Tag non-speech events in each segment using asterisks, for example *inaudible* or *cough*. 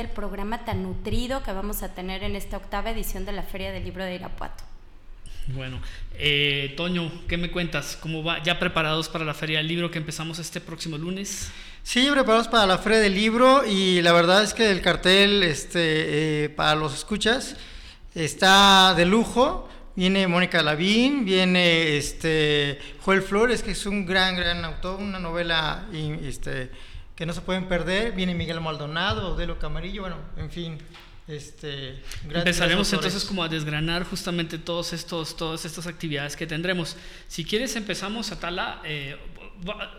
el programa tan nutrido que vamos a tener en esta octava edición de la Feria del Libro de Irapuato. Bueno, eh, Toño, ¿qué me cuentas? ¿Cómo va? ¿Ya preparados para la Feria del Libro que empezamos este próximo lunes? Sí, preparados para la Feria del Libro y la verdad es que el cartel este, eh, para los escuchas está de lujo. Viene Mónica Lavín, viene este Joel Flores, que es un gran, gran autor, una novela este, que no se pueden perder. Viene Miguel Maldonado, Odelo Camarillo, bueno, en fin. Este, Empezaremos entonces como a desgranar justamente todos estos, todas estas actividades que tendremos. Si quieres empezamos, a Tala, eh,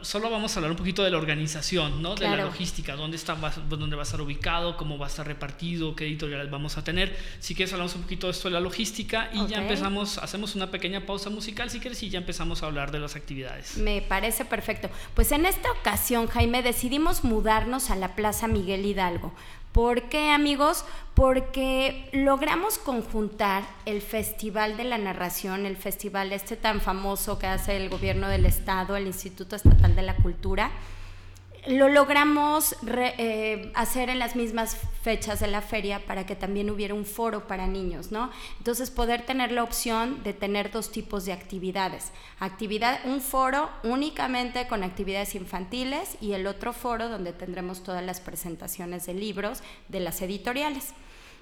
solo vamos a hablar un poquito de la organización, ¿no? De la logística, dónde, está, dónde va a estar ubicado, cómo va a estar repartido, qué editoriales vamos a tener. Si quieres hablamos un poquito de esto de la logística y ya empezamos, hacemos una pequeña pausa musical si quieres y ya empezamos a hablar de las actividades. Me parece perfecto. Pues en esta ocasión, Jaime, decidimos mudarnos a la Plaza Miguel Hidalgo. ¿Por qué, amigos? Porque logramos conjuntar el Festival de la Narración, el festival este tan famoso que hace el gobierno del Estado, el Instituto Estatal de la Cultura, lo logramos eh, hacer en las mismas fechas de la feria para que también hubiera un foro para niños, ¿no? Entonces poder tener la opción de tener dos tipos de actividades. Actividad, un foro únicamente con actividades infantiles y el otro foro donde tendremos todas las presentaciones de libros de las editoriales.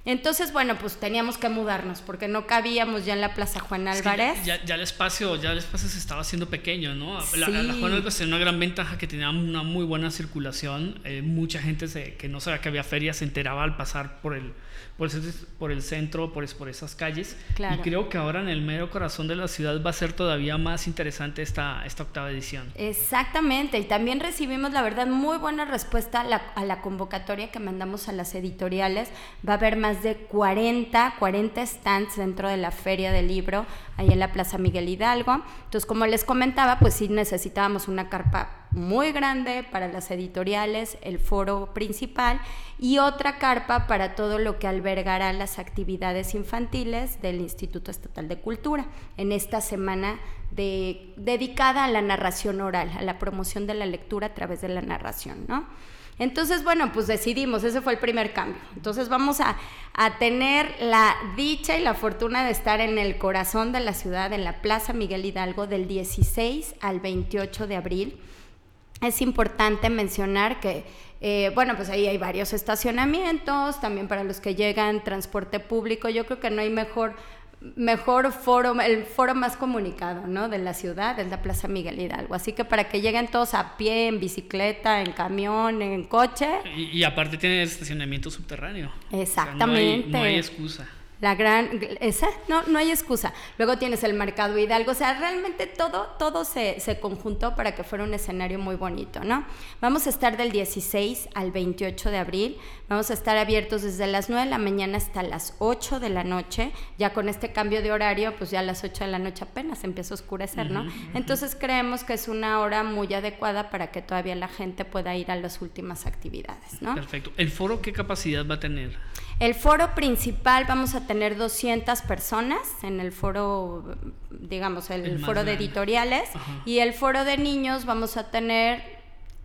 Entonces, bueno, pues teníamos que mudarnos porque no cabíamos ya en la Plaza Juan Álvarez. ya, el espacio, ya el espacio se estaba haciendo pequeño, ¿no? La, Juan Álvarez tenía una gran ventaja que tenía una muy buena circulación. Eh, mucha gente que no sabía que había ferias se enteraba al pasar por el, por el, por el centro, por, por esas calles. Y creo que ahora en el mero corazón de la ciudad va a ser todavía más interesante esta, esta octava edición. Exactamente, y también recibimos, la verdad, muy buena respuesta a la, a la convocatoria que mandamos a las editoriales. Va a haber más de 40, 40 stands dentro de la Feria del Libro, ahí en la Plaza Miguel Hidalgo. Entonces, como les comentaba, pues sí necesitábamos una carpa muy grande para las editoriales, el foro principal y otra carpa para todo lo que albergará las actividades infantiles del Instituto Estatal de Cultura en esta semana de, dedicada a la narración oral, a la promoción de la lectura a través de la narración, ¿no? Entonces, bueno, pues decidimos, ese fue el primer cambio. Entonces vamos a, tener la dicha y la fortuna de estar en el corazón de la ciudad, en la Plaza Miguel Hidalgo, del 16 al 28 de abril es importante mencionar que, eh, bueno, pues ahí hay varios estacionamientos, también para los que llegan transporte público, yo creo que no hay mejor, mejor foro, el foro más comunicado, ¿no? De la ciudad, es la Plaza Miguel Hidalgo. Así que para que lleguen todos a pie, en bicicleta, en camión, en coche. Y, aparte tiene estacionamiento subterráneo. Exactamente. no hay excusa. La gran, esa, no, no hay excusa. Luego tienes el mercado Hidalgo, o sea, realmente todo, todo se, se, conjuntó para que fuera un escenario muy bonito, ¿no? Vamos a estar del 16 al 28 de abril, vamos a estar abiertos desde las 9 de la mañana hasta las 8 de la noche, ya con este cambio de horario, pues ya a las 8 de la noche apenas empieza a oscurecer, ¿no? Entonces creemos que es una hora muy adecuada para que todavía la gente pueda ir a las últimas actividades, ¿no? Perfecto. ¿El foro qué capacidad va a tener? El foro principal vamos a tener 200 personas en el foro, digamos, el, foro de editoriales y el foro de niños vamos a tener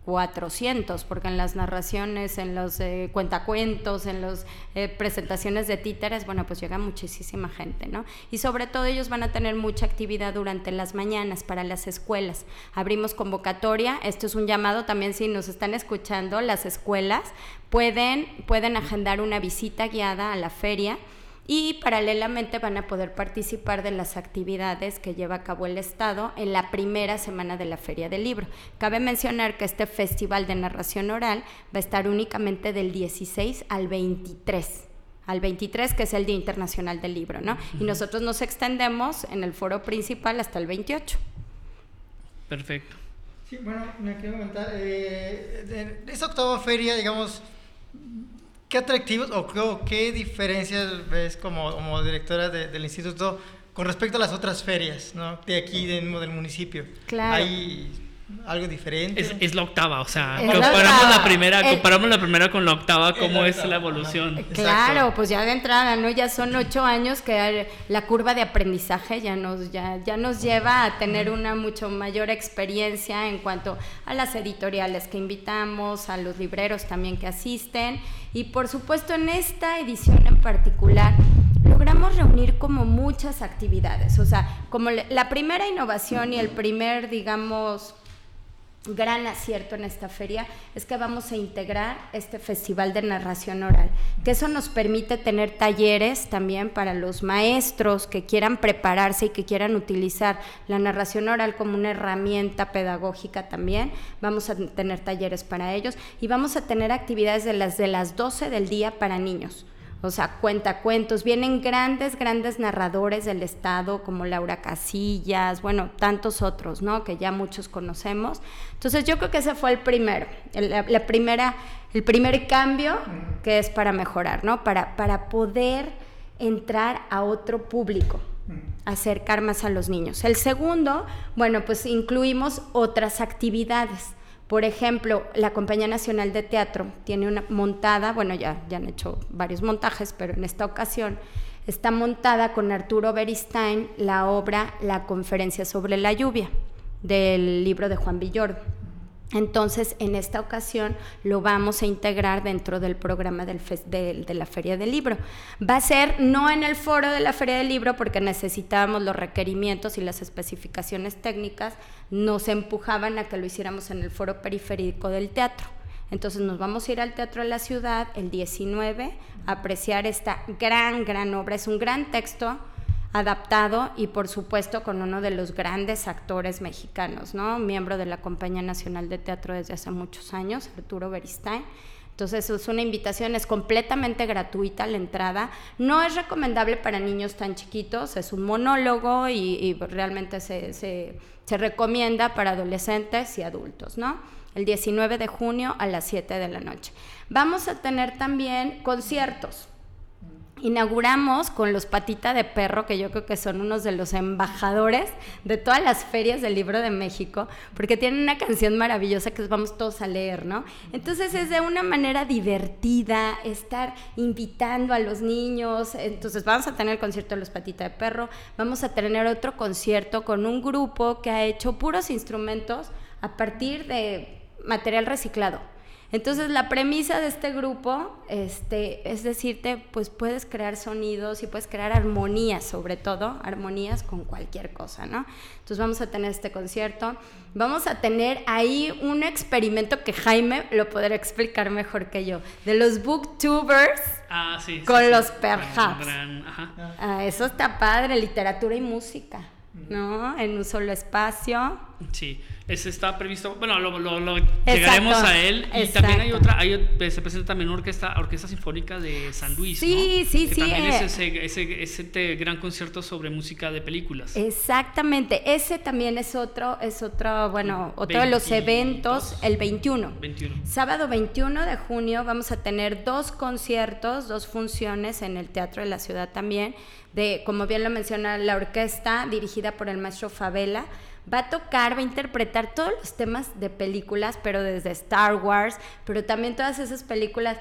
400, porque en las narraciones, en los eh, cuentacuentos, en las eh, presentaciones de títeres, bueno, pues llega muchísima gente, ¿no? Y sobre todo ellos van a tener mucha actividad durante las mañanas para las escuelas. Abrimos convocatoria, esto es un llamado también si nos están escuchando, las escuelas pueden, pueden agendar una visita guiada a la feria y paralelamente van a poder participar de las actividades que lleva a cabo el Estado en la primera semana de la Feria del Libro. Cabe mencionar que este festival de narración oral va a estar únicamente del 16 al 23 al 23, que es el Día Internacional del Libro, ¿no? Y nosotros nos extendemos en el foro principal hasta el 28. Perfecto. Sí, bueno, me quiero comentar, eh, esta octava feria, digamos, ¿Qué atractivos o qué, diferencias ves como, directora del instituto con respecto a las otras ferias ¿no? de aquí del, del municipio? Claro. ¿Hay algo diferente. Es, la octava, o sea, comparamos la, primera, eh, comparamos la primera con la octava, cómo es la evolución. Claro, pues ya de entrada, ¿no? Ya son ocho años que la curva de aprendizaje ya nos, ya, ya nos lleva a tener una mucho mayor experiencia en cuanto a las editoriales que invitamos, a los libreros también que asisten y por supuesto en esta edición en particular logramos reunir como muchas actividades, o sea, como la primera innovación y el primer, digamos, gran acierto en esta feria es que vamos a integrar este festival de narración oral, que eso nos permite tener talleres también para los maestros que quieran prepararse y que quieran utilizar la narración oral como una herramienta pedagógica también. Vamos a tener talleres para ellos y vamos a tener actividades de las de las 12 del día para niños o sea, cuenta cuentos. Vienen grandes, grandes narradores del Estado, como Laura Casillas, bueno, tantos otros, ¿no? Que ya muchos conocemos. Entonces, yo creo que ese fue el primero, la, primera, el primer cambio que es para mejorar, ¿no? Para, para poder entrar a otro público acercar más a los niños. El segundo, bueno, pues incluimos otras actividades. Por ejemplo, la Compañía Nacional de Teatro tiene una montada, bueno, ya, ya han hecho varios montajes, pero en esta ocasión está montada con Arturo Beristain la obra La conferencia sobre la lluvia del libro de Juan Villordo. Entonces, en esta ocasión lo vamos a integrar dentro del programa del de, la Feria del Libro. Va a ser no en el foro de la Feria del Libro porque necesitábamos los requerimientos y las especificaciones técnicas, nos empujaban a que lo hiciéramos en el foro periférico del teatro. Entonces nos vamos a ir al Teatro de la Ciudad el 19 a apreciar esta gran, gran obra. Es un gran texto adaptado y por supuesto con uno de los grandes actores mexicanos, ¿no? Miembro de la Compañía Nacional de Teatro desde hace muchos años, Arturo Beristain. Entonces es una invitación, es completamente gratuita la entrada. No es recomendable para niños tan chiquitos, es un monólogo y, realmente se, se, se, recomienda para adolescentes y adultos, ¿no? El 19 de junio a las 7 de la noche. Vamos a tener también conciertos inauguramos con los Patita de Perro, que yo creo que son unos de los embajadores de todas las ferias del libro de México, porque tienen una canción maravillosa que vamos todos a leer, ¿no? Entonces es de una manera divertida estar invitando a los niños. Entonces vamos a tener el concierto de los Patita de Perro, vamos a tener otro concierto con un grupo que ha hecho puros instrumentos a partir de material reciclado. Entonces la premisa de este grupo este, es decirte, pues puedes crear sonidos y puedes crear armonías, sobre todo armonías con cualquier cosa, ¿no? Entonces vamos a tener este concierto, vamos a tener ahí un experimento que Jaime lo podrá explicar mejor que yo, de los booktubers ah, sí, con los perhaps. Ah, eso está padre, literatura y música, ¿no? En un solo espacio. Sí. Ese está previsto, bueno, lo, llegaremos a él. Y también hay otra, se presenta también una orquesta, orquesta sinfónica de San Luis. Sí, sí, sí. También es ese, ese, ese, gran concierto sobre música de películas. Exactamente, ese también es otro, es otro, bueno, otro de los eventos, el 21. 21. Sábado 21 de junio vamos a tener dos conciertos, dos funciones en el Teatro de la Ciudad también, de, como bien lo menciona la orquesta, dirigida por el maestro Favela va a tocar, va a interpretar todos los temas de películas, pero desde Star Wars, pero también todas esas películas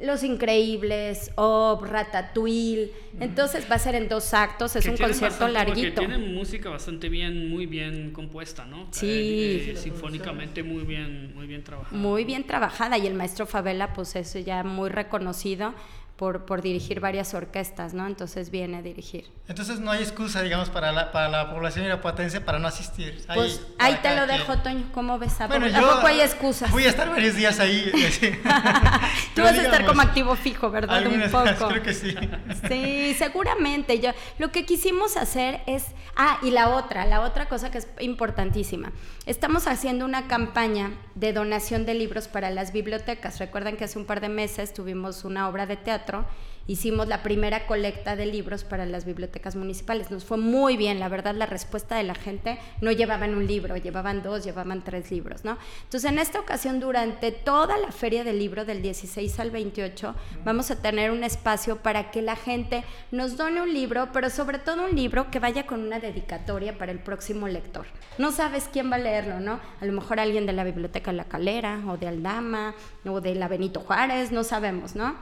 los Increíbles o Ratatouille. Entonces va a ser en dos actos, es un concierto larguito. Tiene música bastante bien, muy bien compuesta, ¿no? Sí. Eh, eh, sinfónicamente muy bien, muy bien trabajada. Muy bien trabajada y el maestro Favela, pues eso ya muy reconocido por, por, dirigir varias orquestas, ¿no? Entonces viene a dirigir. Entonces no hay excusa, digamos, para la, para la población irapuatense para no asistir. pues ahí te lo dejo, Toño, ¿cómo ves? ¿A, bueno, poco hay excusas? Voy a estar varios días ahí. *laughs* *laughs* Tú vas a estar como activo fijo, ¿verdad? Un poco. Creo que sí. *laughs* Sí, seguramente. Yo, lo que quisimos hacer es... Ah, y la otra, la otra cosa que es importantísima. Estamos haciendo una campaña de donación de libros para las bibliotecas. Recuerdan que hace un par de meses tuvimos una obra de teatro teatro hicimos la primera colecta de libros para las bibliotecas municipales. Nos fue muy bien, la verdad, la respuesta de la gente no llevaban un libro, llevaban dos, llevaban tres libros, ¿no? Entonces, en esta ocasión, durante toda la feria del libro del 16 al 28, vamos a tener un espacio para que la gente nos done un libro, pero sobre todo un libro que vaya con una dedicatoria para el próximo lector. No sabes quién va a leerlo, ¿no? A lo mejor alguien de la Biblioteca La Calera o de Aldama o de la Benito Juárez, no sabemos, ¿no?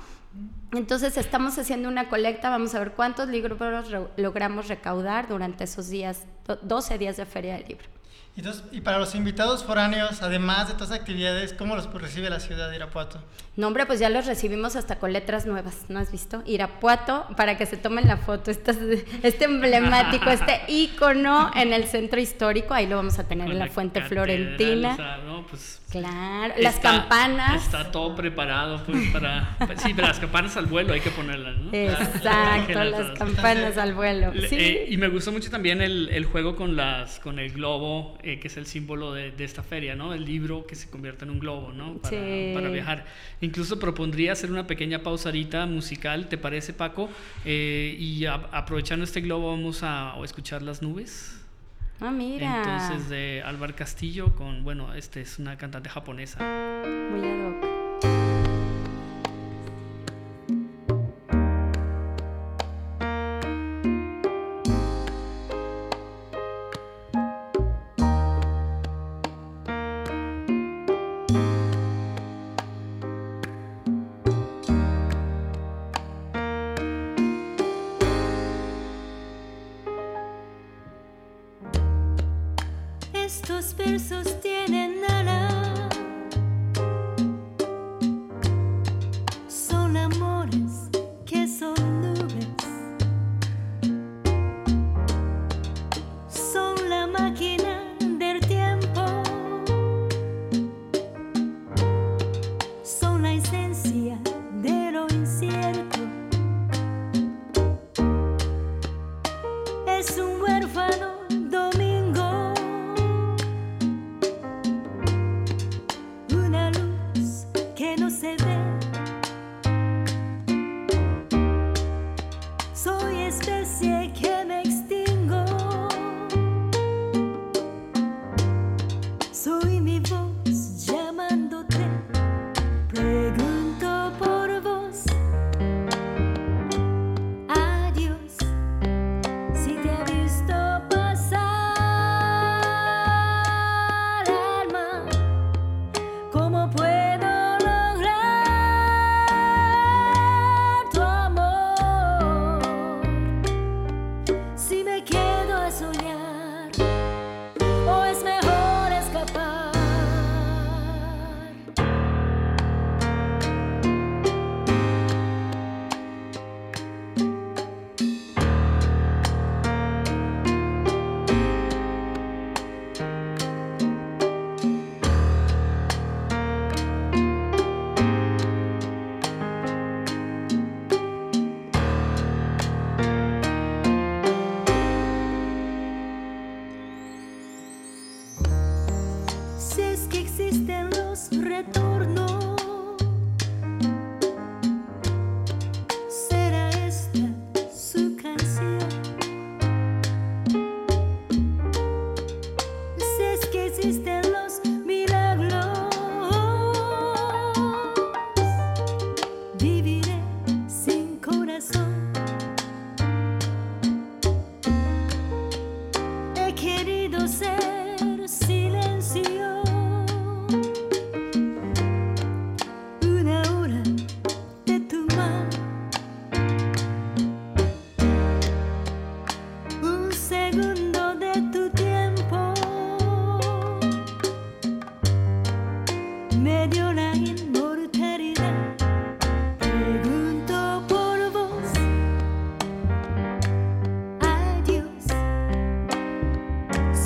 Entonces estamos haciendo una colecta, vamos a ver cuántos libros logramos recaudar durante esos días, 12 días de feria del libro. Y, para los invitados foráneos, además de todas las actividades, ¿cómo los recibe la ciudad de Irapuato? No, hombre, pues ya los recibimos hasta con letras nuevas, ¿no has visto? Irapuato, para que se tomen la foto, este, este emblemático, este *laughs* ícono en el centro histórico, ahí lo vamos a tener en la, Fuente Florentina. Pues, claro, las campanas. Está todo preparado pues, para... sí, pero las campanas al vuelo hay que ponerlas, ¿no? Exacto, las campanas al vuelo. Sí. Eh, y me gustó mucho también el, el juego con, las, con el globo eh, que es el símbolo de, de, esta feria, ¿no? El libro que se convierte en un globo, ¿no? Para, para viajar. Incluso propondría hacer una pequeña pausadita musical, ¿te parece, Paco? Eh, y aprovechando este globo vamos a, a escuchar las nubes. Ah, mira. Entonces de Álvaro Castillo con, bueno, este es una cantante japonesa. Muy ad hoc.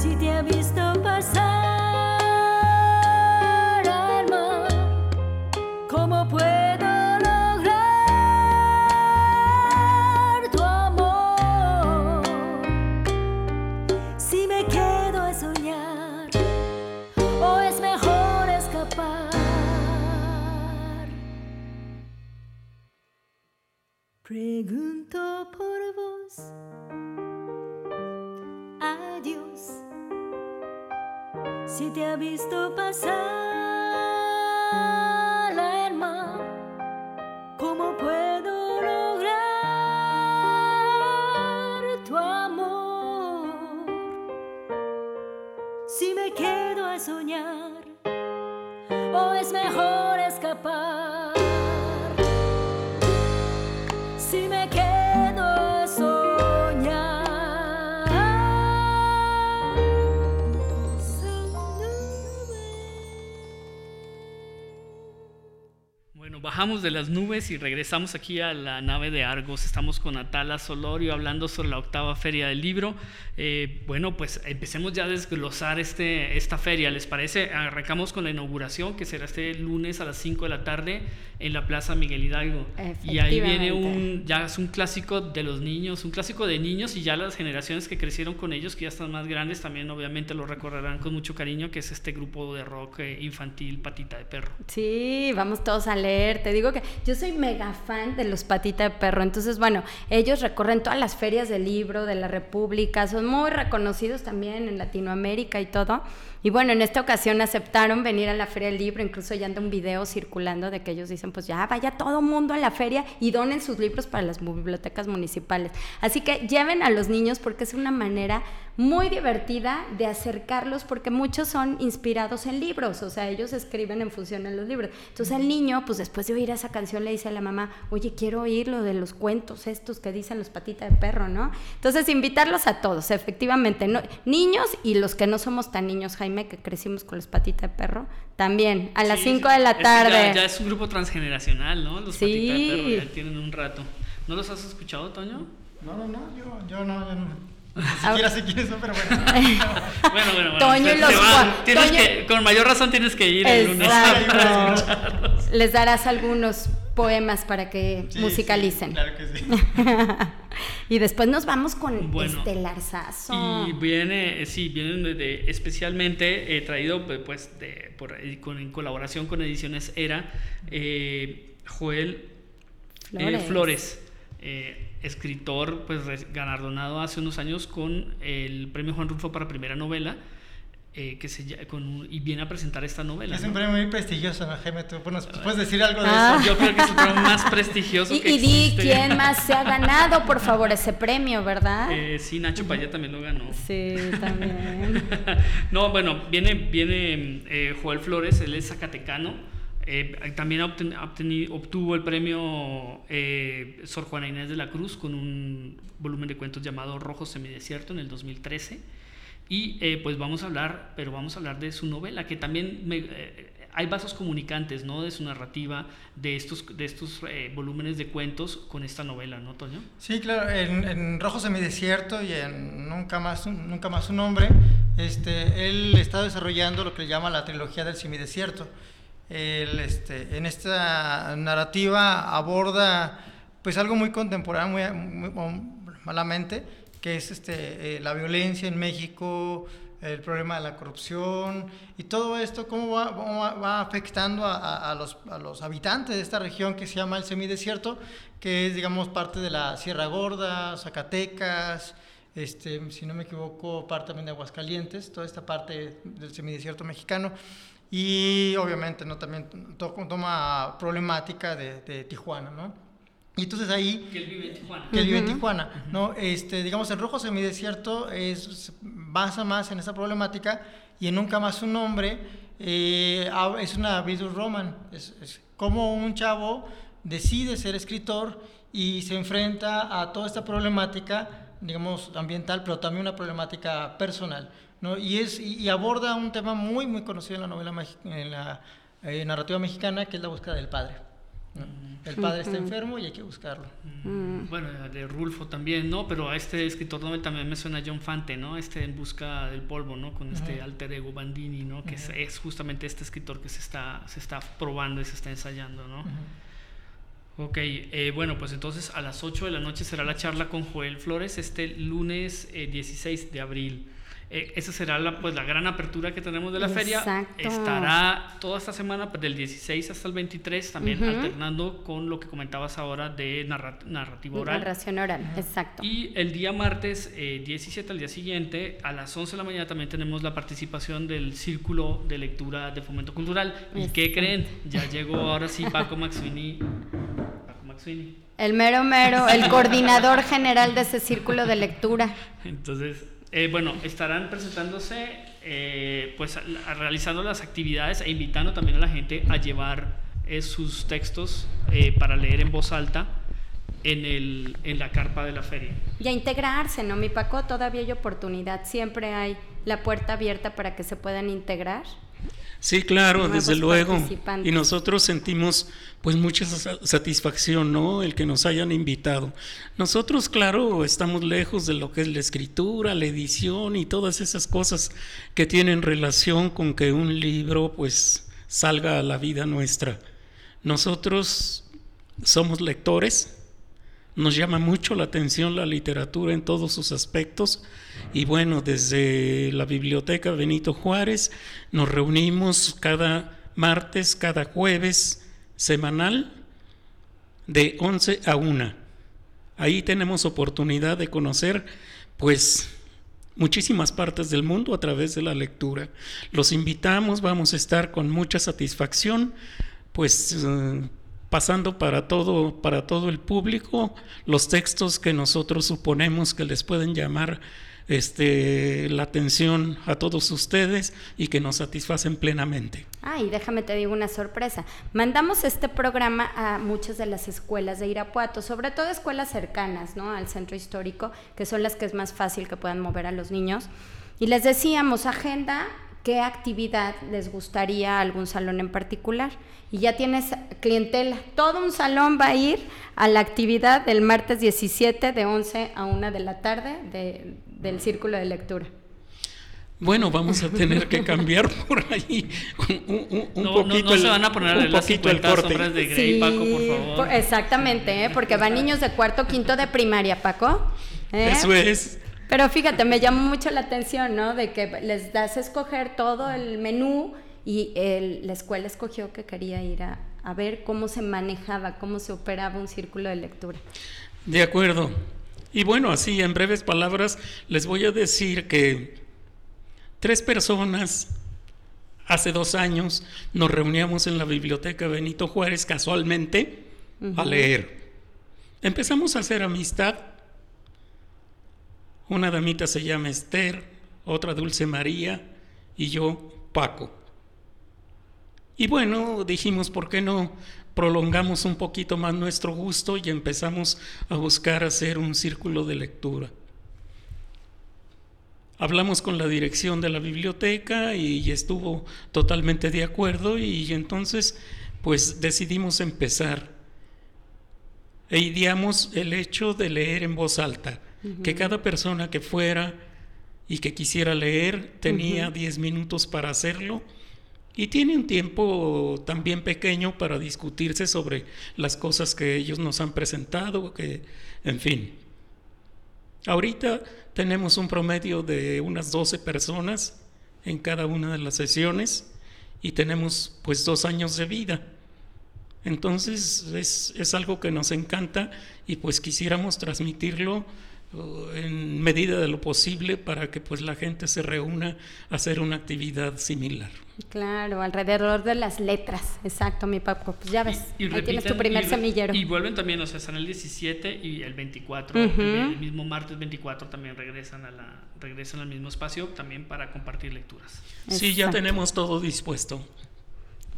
si te ha visto pasar. Bajamos de las nubes y regresamos aquí a la nave de Argos. Estamos con Atala Solorio hablando sobre la octava feria del libro. Eh, bueno, pues empecemos ya a desglosar este, esta feria. ¿Les parece? Arrancamos con la inauguración, que será este lunes a las 5 de la tarde en la Plaza Miguel Hidalgo. Y ahí viene un, ya es un clásico de los niños, un clásico de niños y ya las generaciones que crecieron con ellos, que ya están más grandes, también obviamente lo recordarán con mucho cariño, que es este grupo de rock eh, infantil Patita de Perro. Sí, vamos todos a leer. Te digo que yo soy mega fan de los Patita de Perro. Entonces, bueno, ellos recorren todas las ferias del libro de la República, son muy reconocidos también en Latinoamérica y todo. Y bueno, en esta ocasión aceptaron venir a la Feria del Libro, incluso ya anda un video circulando de que ellos dicen, pues ya vaya todo mundo a la feria y donen sus libros para las bibliotecas municipales. Así que lleven a los niños porque es una manera muy divertida de acercarlos porque muchos son inspirados en libros, o sea, ellos escriben en función de los libros. Entonces el niño, pues después de oír esa canción, le dice a la mamá, oye, quiero oír lo de los cuentos estos que dicen los patitas de perro, ¿no? Entonces invitarlos a todos, efectivamente, ¿no? niños y los que no somos tan niños, Jaime, que crecimos con los patitas de perro, también, a las 5 de la tarde. Ya, es un grupo transgeneracional, ¿no? Los patitas de perro ya tienen un rato. ¿No los has escuchado, Toño? No, no, no, yo, yo no, yo no. Ni siquiera sé quiénes son, pero bueno. *laughs* bueno, bueno, bueno. Toño y los tienes que, Con mayor razón tienes que ir el lunes Les darás algunos poemas para que musicalicen. Sí, claro que sí. *laughs* y después nos vamos con bueno, Estelar Y viene, sí, viene de, especialmente eh, traído pues de, por, con, en colaboración con Ediciones Era, eh, Joel Flores. Eh, Flores eh, escritor pues galardonado hace unos años con el premio Juan Rulfo para primera novela. Eh, que se, con, y viene a presentar esta novela. Es un premio muy prestigioso, ¿no, Jaime? ¿Tú puedes decir algo de ah. eso? Yo creo que es el premio más prestigioso y, que Y di quién más se ha ganado, por favor, ese premio, ¿verdad? Eh, sí, Nacho Payá también lo ganó. Sí, también. *laughs* no, bueno, viene, viene eh, Joel Flores, él es zacatecano eh, también obtuvo el premio eh, Sor Juana Inés de la Cruz con un volumen de cuentos llamado Rojo Semidesierto en el 2013. Y eh, pues vamos a hablar, pero vamos a hablar de su novela, que también hay vasos comunicantes, ¿no? De su narrativa, de estos, de estos volúmenes de cuentos con esta novela, ¿no, Toño? Sí, claro, en, en Rojo Semidesierto y en Nunca más, Nunca más un nombre, este, él está desarrollando lo que le llama la trilogía del semidesierto el, este, en esta narrativa aborda pues algo muy contemporáneo, muy, malamente, que es este, eh, la violencia en México, el problema de la corrupción y todo esto, cómo va, afectando a, a, los, a, los, habitantes de esta región que se llama el semidesierto, que es, digamos, parte de la Sierra Gorda, Zacatecas, este, si no me equivoco, parte también de Aguascalientes, toda esta parte del semidesierto mexicano y obviamente ¿no? también toma problemática de, de, Tijuana, ¿no? Y entonces ahí... Que él vive en Tijuana. Que él vive en Tijuana, ¿no? Este, digamos, el rojo semidesierto es, basa más en esa problemática y en Nunca Más Un Hombre eh, es una Vidus Roman, es, es como un chavo decide ser escritor y se enfrenta a toda esta problemática, digamos, ambiental, pero también una problemática personal. ¿No? Y, es, y, aborda un tema muy, muy conocido en la novela, en la eh, narrativa mexicana, que es la búsqueda del padre. El padre está enfermo y hay que buscarlo. Bueno, de Rulfo también, ¿no? Pero a este escritor también me suena John Fante, ¿no? Este en busca del polvo, ¿no? Con este alter ego Bandini, ¿no? Que es, justamente este escritor que se está, se está probando y se está ensayando, ¿no? Ok, eh, bueno, pues entonces a las 8 de la noche será la charla con Joel Flores este lunes 16 eh, de abril. Eh, esa será la, pues, la gran apertura que tenemos de la feria. Estará toda esta semana, pues, del 16 hasta el 23, también alternando con lo que comentabas ahora de narrativa oral. Narración oral, exacto. Y el día martes 17 al día siguiente, a las 11 de la mañana, también tenemos la participación del Círculo de Lectura de Fomento Cultural. ¿Y qué creen? Ya llegó ahora sí Paco Maxwini. Paco Maxwini. El mero mero, el coordinador general de ese círculo de lectura. Entonces, eh, bueno, estarán presentándose, eh, pues realizando las actividades e invitando también a la gente a llevar eh, sus textos para leer en voz alta en, el, en la carpa de la feria. Y a integrarse, ¿no, mi Paco? Todavía hay oportunidad, siempre hay la puerta abierta para que se puedan integrar. Sí, claro, desde luego. Y nosotros sentimos pues mucha satisfacción, ¿no? El que nos hayan invitado. Nosotros, claro, estamos lejos de lo que es la escritura, la edición y todas esas cosas que tienen relación con que un libro pues salga a la vida nuestra. Nosotros somos lectores, nos llama mucho la atención la literatura en todos sus aspectos y bueno, desde la biblioteca Benito Juárez nos reunimos cada martes, cada jueves semanal de 11 a 1. Ahí tenemos oportunidad de conocer pues muchísimas partes del mundo a través de la lectura. Los invitamos, vamos a estar con mucha satisfacción pues eh, pasando para todo, para todo el público los textos que nosotros suponemos que les pueden llamar este, la atención a todos ustedes y que nos satisfacen plenamente. Ah, y déjame te digo una sorpresa. Mandamos este programa a muchas de las escuelas de Irapuato, sobre todo escuelas cercanas ¿no? al centro histórico, que son las que es más fácil que puedan mover a los niños. Y les decíamos, agenda qué actividad les gustaría a algún salón en particular. Y ya tienes clientela. Todo un salón va a ir a la actividad del martes 17 de 11 a 1 de la tarde del círculo de lectura. Bueno, vamos a tener que cambiar *laughs* por ahí un, no, poquito. No, se van a poner un las 50 sombras de Grey, Paco, por favor. exactamente, ¿eh? porque van niños de cuarto, quinto de primaria, Paco. ¿eh? Eso es. Pero fíjate, me llamó mucho la atención, ¿no? De que les das a escoger todo el menú y la escuela escogió que quería ir a, a, ver cómo se manejaba, cómo se operaba un círculo de lectura. De acuerdo. Y bueno, así en breves palabras les voy a decir que tres personas hace dos años nos reuníamos en la biblioteca Benito Juárez casualmente a leer. Empezamos a hacer amistad una damita se llama Esther, otra Dulce María y yo Paco. Y bueno, dijimos, ¿por qué no prolongamos un poquito más nuestro gusto y empezamos a buscar hacer un círculo de lectura? Hablamos con la dirección de la biblioteca y estuvo totalmente de acuerdo y entonces pues decidimos empezar. E ideamos el hecho de leer en voz alta que cada persona que fuera y que quisiera leer tenía 10 minutos para hacerlo y tiene un tiempo también pequeño para discutirse sobre las cosas que ellos nos han presentado, que, en fin. Ahorita tenemos un promedio de unas 12 personas en cada una de las sesiones y tenemos pues dos años de vida. Entonces es, es algo que nos encanta y pues quisiéramos transmitirlo en medida de lo posible para que pues la gente se reúna a hacer una actividad similar. Claro, alrededor de las letras, exacto, mi papá. Pues ya ves, ahí tienes tu primer semillero. Y vuelven también, o sea, están el 17 y el 24, el, mismo martes 24 también regresan a la regresan al mismo espacio también para compartir lecturas. Sí, ya tenemos todo dispuesto.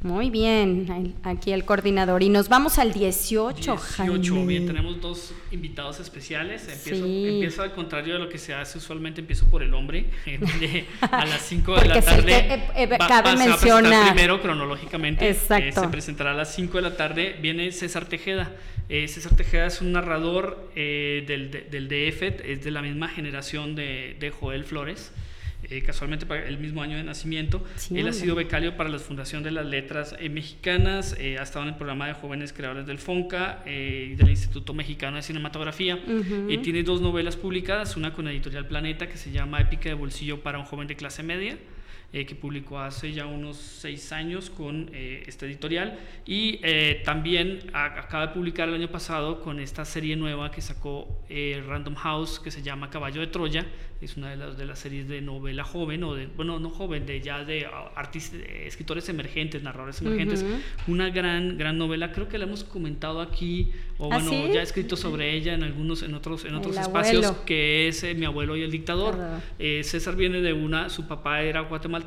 Muy bien, aquí el coordinador. Y nos vamos al 18, 18 bien, tenemos dos invitados especiales. Empiezo, al contrario de lo que se hace usualmente, empiezo por el hombre. *laughs* a las 5 de la tarde. Eh, eh, cabe mencionar. primero cronológicamente. Exacto. se presentará a las 5 de la tarde. Viene César Tejeda. Eh, César Tejeda es un narrador del, del DF, es de la misma generación de, de Joel Flores. Eh, casualmente para el mismo año de nacimiento. Él ha sido becario para la Fundación de las Letras eh, Mexicanas, ha estado en el programa de jóvenes creadores del FONCA y del Instituto Mexicano de Cinematografía. y tiene dos novelas publicadas, una con Editorial Planeta que se llama Épica de Bolsillo para un joven de clase media eh, que publicó hace ya unos seis años con eh, esta editorial. Y eh, también acaba de publicar el año pasado con esta serie nueva que sacó Random House que se llama Caballo de Troya, es una de las, de las series de novela joven o de, bueno, no joven, de ya de artistas, escritores emergentes, narradores emergentes, una gran, gran novela, creo que la hemos comentado aquí o ¿Ah, bueno, ya he escrito sobre ella en algunos, en otros, en otros espacios, que es Mi abuelo y el dictador. César viene de una, su papá era guatemalteco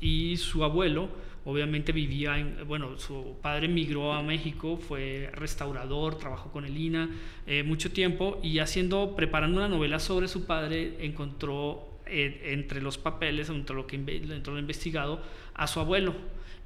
y su abuelo obviamente vivía en, bueno, su padre emigró a México, fue restaurador, trabajó con el INA eh, mucho tiempo y haciendo, preparando una novela sobre su padre, encontró eh, entre los papeles, entre lo que dentro lo investigado, a su abuelo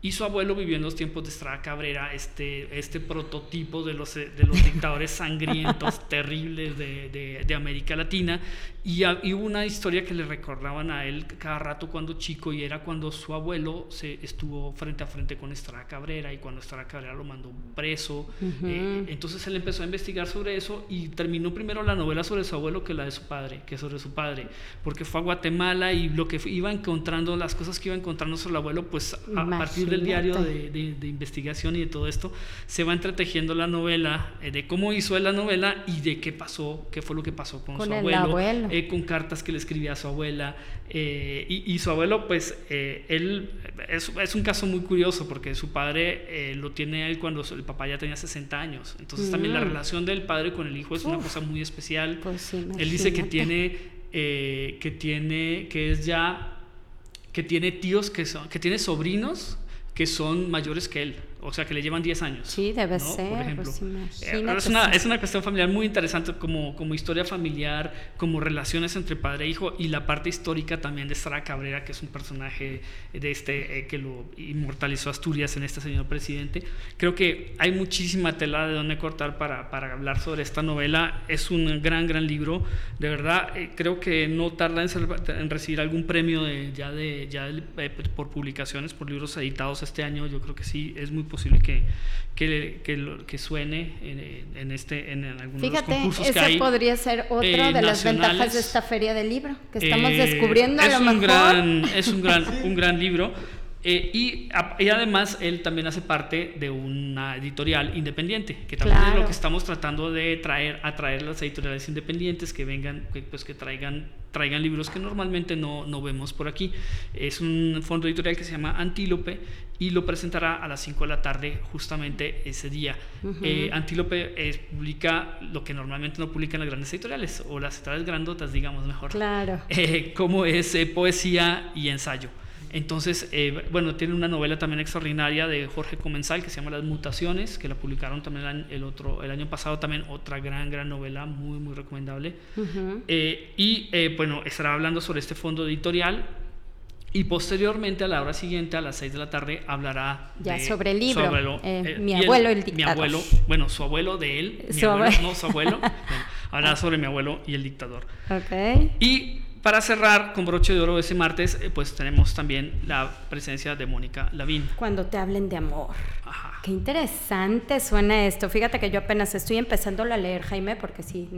y su abuelo vivió en los tiempos de Estrada Cabrera, este, este prototipo de los, de los dictadores sangrientos, *laughs* terribles de, de, América Latina. Y, hubo una historia que le recordaban a él cada rato cuando chico, y era cuando su abuelo se estuvo frente a frente con Estrada Cabrera, y cuando Estrada Cabrera lo mandó preso. Eh, entonces él empezó a investigar sobre eso y terminó primero la novela sobre su abuelo que la de su padre, que sobre su padre, porque fue a Guatemala y lo que iba encontrando, las cosas que iba encontrando sobre el abuelo, pues a partir de el diario de, investigación y de todo esto, se va entretejiendo la novela, eh, de cómo hizo él la novela y de qué pasó, qué fue lo que pasó con, su abuelo, eh, con cartas que le escribía a su abuela. Eh, y, su abuelo, pues, él es, es, un caso muy curioso porque su padre lo tiene él cuando el papá ya tenía 60 años. Entonces, también la mm. relación del padre con el hijo es una cosa muy especial. Pues él dice que tiene, que tiene, que es ya que tiene tíos que son, que tiene sobrinos que son mayores que él o sea, que le llevan 10 años. Sí, debe ser. Por ejemplo. Pues eh, es, una, es una cuestión familiar muy interesante como, como historia familiar, como relaciones entre padre e hijo y la parte histórica también de Sara Cabrera, que es un personaje de este eh, que lo inmortalizó Asturias en este señor presidente. Creo que hay muchísima tela de donde cortar para, para hablar sobre esta novela. Es un gran, gran libro. De verdad, eh, creo que no tarda en, en, recibir algún premio de, ya, de, ya por publicaciones, por libros editados este año. Yo creo que sí, es muy posible que, que, que, que suene en, en, este, en, algunos Fíjate, concursos que hay. podría ser otra de las ventajas de esta feria del libro, que estamos eh, descubriendo es a lo un Gran, es un gran, *laughs* un gran libro. Eh, y, y, además él también hace parte de una editorial independiente, que también es lo que estamos tratando de traer, atraer las editoriales independientes que vengan, que, pues que traigan, traigan libros que normalmente no, no vemos por aquí. Es un fondo editorial que se llama Antílope y lo presentará a las 5 de la tarde justamente ese día. Eh, Antílope eh, publica lo que normalmente no publican las grandes editoriales o las editoriales grandotas, digamos mejor. Claro. *laughs* como es poesía y ensayo. Entonces, eh, bueno, tiene una novela también extraordinaria de Jorge Comensal que se llama Las Mutaciones, que la publicaron también el, otro, el año pasado, también otra gran, gran novela, muy, muy recomendable. Eh, y eh, bueno, estará hablando sobre este fondo editorial. Y posteriormente, a la hora siguiente, a las 6 de la tarde, hablará ya sobre el libro. mi abuelo, el, dictador. Mi abuelo, bueno, su abuelo de él, mi abuelo, no su abuelo, *laughs* hablará sobre mi abuelo y el dictador. Ok. Y para cerrar con broche de oro ese martes, eh, pues tenemos también la presencia de Mónica Lavín. Cuando te hablen de amor. Ajá. Qué interesante suena esto. Fíjate que yo apenas estoy empezando a leer, Jaime, porque sí,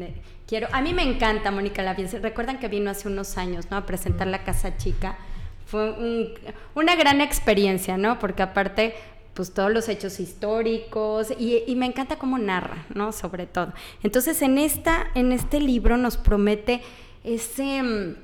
quiero... A mí me encanta Mónica Lavín. Recuerdan que vino hace unos años, ¿no? A presentar La Casa Chica. Fue una gran experiencia, ¿no? Porque aparte pues todos los hechos históricos y, y, me encanta cómo narra, ¿no? Sobre todo. Entonces en, esta, en este libro nos promete ese, mm,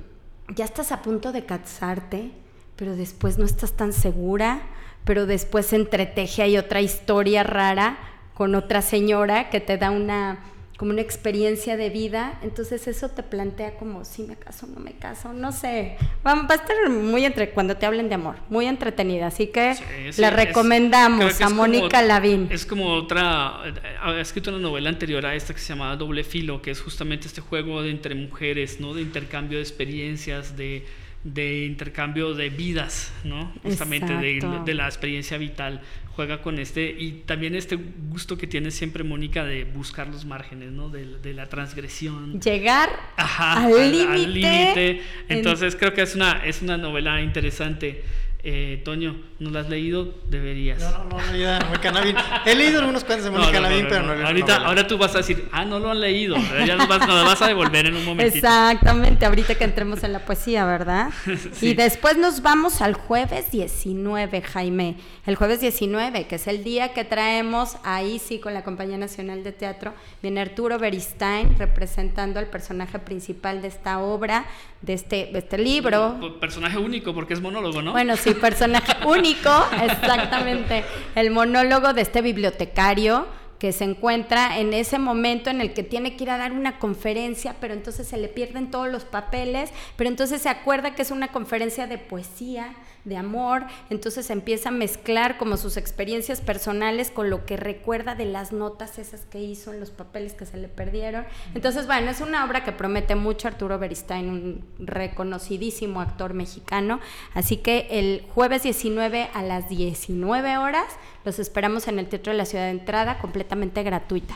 ya estás a punto de casarte, pero después no estás tan segura, pero después entreteje hay otra historia rara con otra señora que te da una como una experiencia de vida, entonces eso te plantea como si me caso, no me caso, no sé, va, a estar muy entre cuando te hablen de amor, muy entretenida, así que le recomendamos a Mónica Lavín. Es como otra, ha escrito una novela anterior a esta que se llama Doble Filo, que es justamente este juego de entre mujeres, ¿no? De intercambio de experiencias, de de intercambio de vidas, ¿no? Justamente de, la experiencia vital. Juega con este y también este gusto que tiene siempre Mónica de buscar los márgenes, ¿no? De, la transgresión. Llegar al límite. Entonces creo que es una, es una novela interesante. Eh, Toño, ¿no la has leído? Deberías. No, no, no, he leído Mónica Lavín. He leído algunos cuentos de Mónica no, pero no, no Ahorita, ahora tú vas a decir, ah, no lo han leído. Ya nos vas, vas a devolver en un momento. Exactamente, ahorita que entremos en la poesía, ¿verdad? *laughs* Y después nos vamos al jueves 19, Jaime. El jueves 19, que es el día que traemos ahí sí con la Compañía Nacional de Teatro, viene Arturo Beristain representando al personaje principal de esta obra, de este, de este libro. Personaje único porque es monólogo, ¿no? Bueno, sí, personaje *laughs* único, exactamente. El monólogo de este bibliotecario que se encuentra en ese momento en el que tiene que ir a dar una conferencia, pero entonces se le pierden todos los papeles, pero entonces se acuerda que es una conferencia de poesía, de amor, entonces empieza a mezclar como sus experiencias personales con lo que recuerda de las notas esas que hizo en los papeles que se le perdieron. Entonces, bueno, es una obra que promete mucho Arturo Beristain, un reconocidísimo actor mexicano, así que el jueves 19 a las 19 horas los esperamos en el Teatro de la Ciudad de Entrada, completamente gratuita.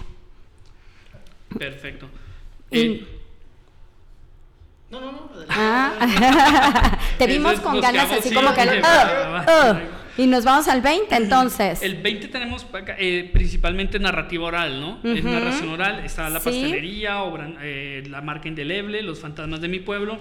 Perfecto. No, no, no. Ah. *laughs* *laughs* Te vimos con ganas así como que... Y nos vamos al 20 entonces. El 20 tenemos eh, principalmente narrativa oral, ¿no? Es narración oral, está la pastelería, obra, eh, la marca indeleble, los fantasmas de mi pueblo.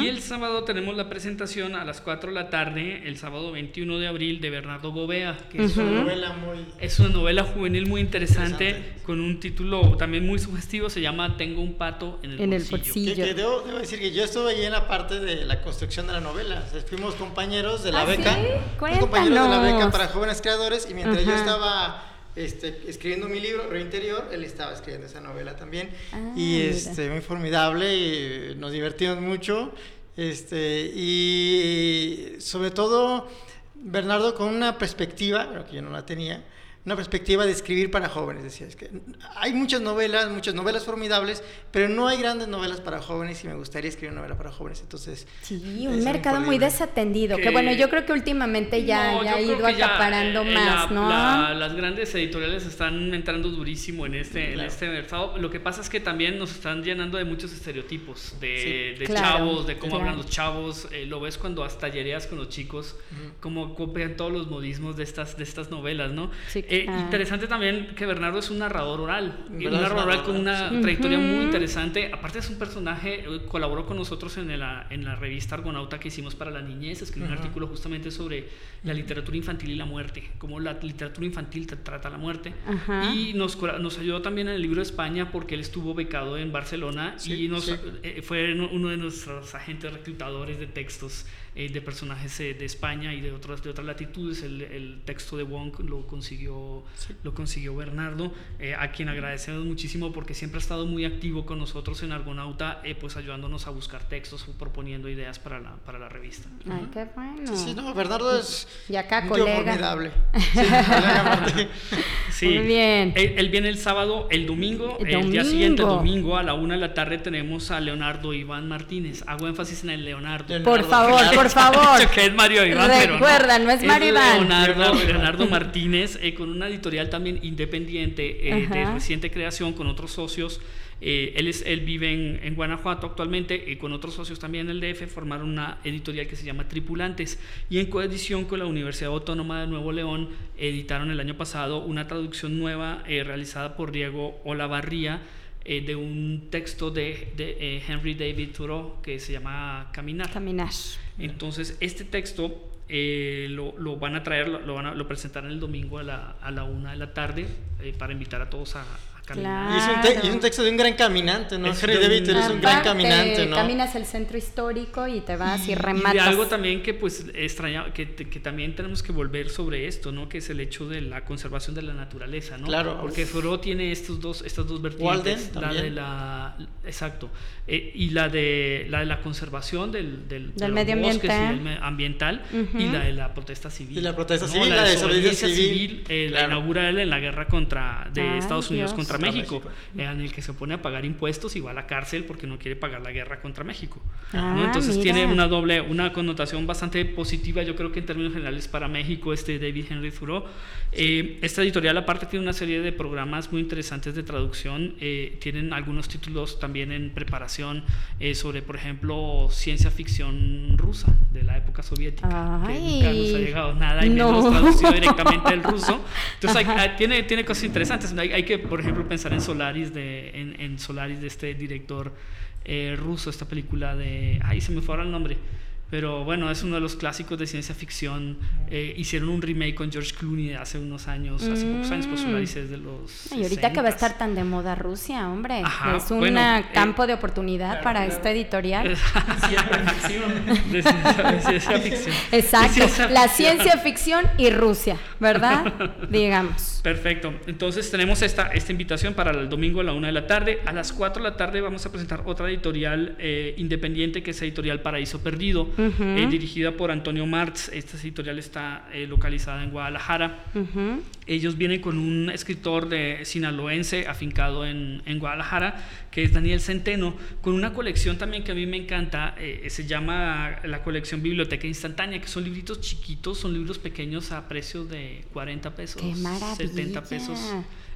Y el sábado tenemos la presentación a las 4 de la tarde, el sábado 21 de abril, de Bernardo Gobea, que es, una novela muy... es una novela juvenil muy interesante, con un título también muy sugestivo, se llama Tengo un pato en el en bolsillo. El Que, debo, decir que yo estuve ahí en la parte de la construcción de la novela, fuimos compañeros de la ¿Ah, beca. ¿Sí? De la beca para jóvenes creadores y mientras yo estaba este, escribiendo mi libro, Reinterior, él estaba escribiendo esa novela también. Ah, y este, muy formidable, y nos divertimos mucho. Este, y sobre todo, Bernardo con una perspectiva, pero que yo no la tenía, una perspectiva de escribir para jóvenes. Decía, es que hay muchas novelas, muchas novelas formidables, pero no hay grandes novelas para jóvenes y me gustaría escribir una novela para jóvenes. Entonces, sí, un mercado muy desatendido. Que, bueno, yo creo que últimamente ya, ha ido acaparando eh, más, ¿no? las grandes editoriales están entrando durísimo en este, en este mercado. Lo que pasa es que también nos están llenando de muchos estereotipos, de, chavos, de cómo hablan los chavos. Eh, lo ves cuando hasta tallereas con los chicos, cómo copian todos los modismos de estas, de estas novelas, ¿no? Sí, eh, ah. Interesante también que Bernardo es un narrador oral, un narrador oral con una trayectoria muy interesante. Aparte es un personaje, eh, colaboró con nosotros en la, en la revista Argonauta que hicimos para la niñez, escribió un artículo justamente sobre la literatura infantil y la muerte, cómo la literatura infantil trata la muerte. Y nos, nos ayudó también en el libro de España porque él estuvo becado en Barcelona y nos, eh, fue uno de nuestros agentes reclutadores de textos. Eh, de personajes eh, de España y de otras, de otras latitudes. El, el texto de Wong lo consiguió, lo consiguió Bernardo, eh, a quien agradecemos muchísimo porque siempre ha estado muy activo con nosotros en Argonauta, pues ayudándonos a buscar textos, proponiendo ideas para la, para la revista. Ay, qué bueno. Sí, no, Bernardo es y acá, colega. formidable. *laughs* Sí, Muy bien. Él, viene el sábado, el domingo, el, día siguiente, el domingo, a la una de la tarde, tenemos a Leonardo Iván Martínez. Hago énfasis en el Leonardo. Por favor, por por favor. *laughs* que es Mario Iván. Recuerda, no, es Mario Iván. Leonardo, Martínez, eh, con una editorial también independiente eh, de reciente creación, con otros socios. Eh, él, es, él vive en, en, Guanajuato actualmente y con otros socios también en el DF formaron una editorial que se llama Tripulantes y en coedición con la Universidad Autónoma de Nuevo León editaron el año pasado una traducción nueva realizada por Diego Olavarría de un texto de, de Henry David Thoreau que se llama Caminar. Caminar. Entonces, este texto eh, lo, lo, van a traer, lo, van a, lo presentarán el domingo a la, a la una de la tarde eh, para invitar a todos a, y, es un texto de un gran caminante, ¿no? Jerry David es un gran caminante, ¿no? Caminas el centro histórico y te vas y, rematas. Y algo también que pues extraña, que, que, también tenemos que volver sobre esto, ¿no? Que es el hecho de la conservación de la naturaleza, ¿no? Claro. Porque Thoreau tiene estos dos, estas dos vertientes. la de la, exacto. Eh, y la de la de la conservación del, del, medio ambiente. ambiental y la de la protesta civil. Y la protesta civil, la, de desobediencia civil, civil eh, la inaugura él en la guerra contra de Estados Unidos contra contra, México, en el que se opone a pagar impuestos y va a la cárcel porque no quiere pagar la guerra contra México. Ah, Entonces tiene una doble, una connotación bastante positiva, yo creo que en términos generales para México, este David Henry Thoreau. Eh, esta editorial aparte tiene una serie de programas muy interesantes de traducción, eh, tienen algunos títulos también en preparación eh, sobre, por ejemplo, ciencia ficción rusa de la época soviética, que nunca nos ha llegado nada y menos traducido directamente del ruso. *laughs* Entonces tiene, tiene cosas interesantes. Hay, que, por ejemplo, pensar en Solaris de, en, Solaris de este director eh, ruso, esta película de... Ay, se me fue ahora el nombre pero bueno, es uno de los clásicos de ciencia ficción. Eh, hicieron un remake con George Clooney hace unos años, hace pocos años, pues Solaris es de los. Y ahorita que va a estar tan de moda Rusia, hombre. es un eh, campo de oportunidad para esta editorial. *laughs* *laughs* de ciencia ficción. *laughs* Exacto, la ciencia ficción y Rusia, ¿verdad? Digamos. Perfecto. Entonces tenemos esta, esta invitación para el domingo a la una de la tarde. A las 4 de la tarde vamos a presentar otra editorial eh, independiente que es Editorial Paraíso Perdido eh, dirigida por Antonio Martz. Esta editorial está eh, localizada en Guadalajara. Ellos vienen con un escritor de sinaloense afincado en, en, Guadalajara, que es Daniel Centeno, con una colección también que a mí me encanta. Eh, se llama la colección Biblioteca Instantánea, que son libritos chiquitos, son libros pequeños a precios de 40 pesos, 70 pesos.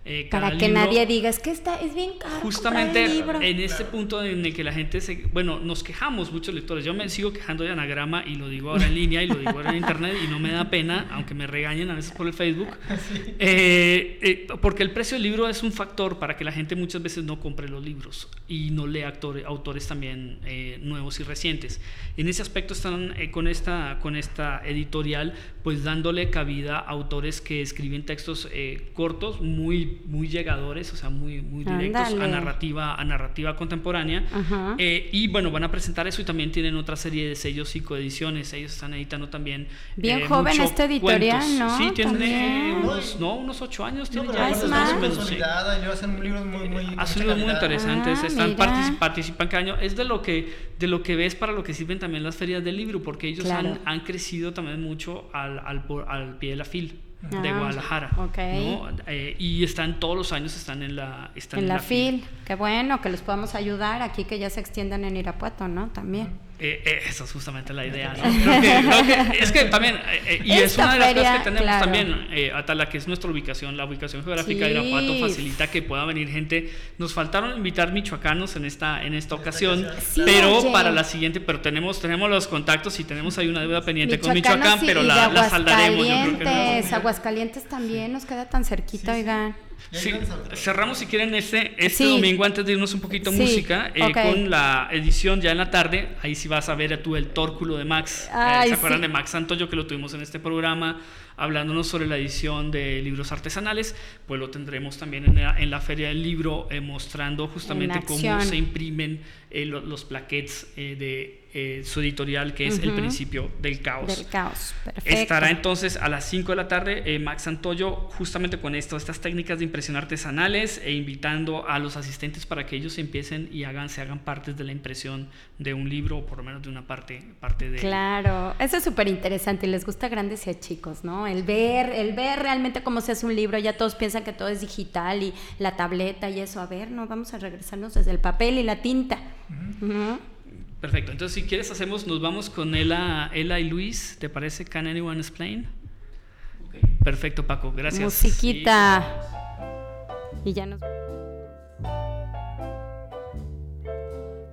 Eh, Para que nadie diga, es que está, es bien caro. Justamente en este punto en el que la gente se. Bueno, nos quejamos muchos lectores. Yo me sigo quejando de anagrama y lo digo ahora en línea y lo digo ahora en internet y no me da pena, aunque me regañen a veces por el Facebook. *laughs* Eh, eh, porque el precio del libro es un factor para que la gente muchas veces no compre los libros y no lea autores también nuevos y recientes. En ese aspecto están con, esta, con esta editorial, pues dándole cabida a autores que escriben textos cortos, muy muy, llegadores, o sea, muy, muy directos a narrativa, a narrativa contemporánea. Eh, y bueno, van a presentar eso y también tienen otra serie de sellos y coediciones. Ellos están editando también. Bien eh, joven esta editorial, ¿no? Sí, tiene unos, no, unos ocho años. tiene ya es más. y hacen libros muy, muy, hacen libros muy interesantes. Ah, están participan cada año. Es de lo que de lo que ves para lo que sirven también las ferias del libro, porque ellos han, han, crecido también mucho al, al, al pie de la de ah, Guadalajara. Eh, y están todos los años están en la están en, la, FIL. Qué bueno que los podamos ayudar aquí que ya se extiendan en Irapuato, ¿no? También. Eh, eh, eso es justamente la idea, ¿no? *laughs* es que también, eh, y es una de las cosas que tenemos también, Atala, que es nuestra ubicación, la ubicación geográfica de Irapuato facilita que pueda venir gente. Nos faltaron invitar michoacanos en esta, en esta ocasión, pero para la siguiente, pero tenemos, tenemos los contactos y tenemos ahí una deuda pendiente con Michoacán, pero la, la saldaremos. Aguascalientes, Aguascalientes también nos queda tan cerquita, oigan. Sí, cerramos si quieren este, este domingo antes de irnos un poquito música eh, con la edición ya en la tarde. Ahí sí vas a ver a tú el tórculo de Max. Eh, ¿Se acuerdan de Max Santoyo que lo tuvimos en este programa? hablándonos sobre la edición de libros artesanales, pues lo tendremos también en la, Feria del Libro, eh, mostrando justamente cómo se imprimen los plaquettes de eh, su editorial que es El principio del caos. Del caos, Estará entonces a las 5 de la tarde eh, Max Santoyo justamente con esto, estas técnicas de impresión artesanales e invitando a los asistentes para que ellos empiecen y hagan, se hagan partes de la impresión de un libro o por lo menos de una parte, parte de Claro, eso es súper interesante y les gusta a grandes y a chicos, ¿no? El ver, el ver realmente cómo se hace un libro, ya todos piensan que todo es digital y la tableta y eso, a ver, no, vamos a regresarnos desde el papel y la tinta. Perfecto. Entonces, si quieres, hacemos, nos vamos con Ela, Ela y Luis. ¿Te parece? Can anyone explain? Perfecto, Paco. Gracias. Musiquita. Y, ya nos.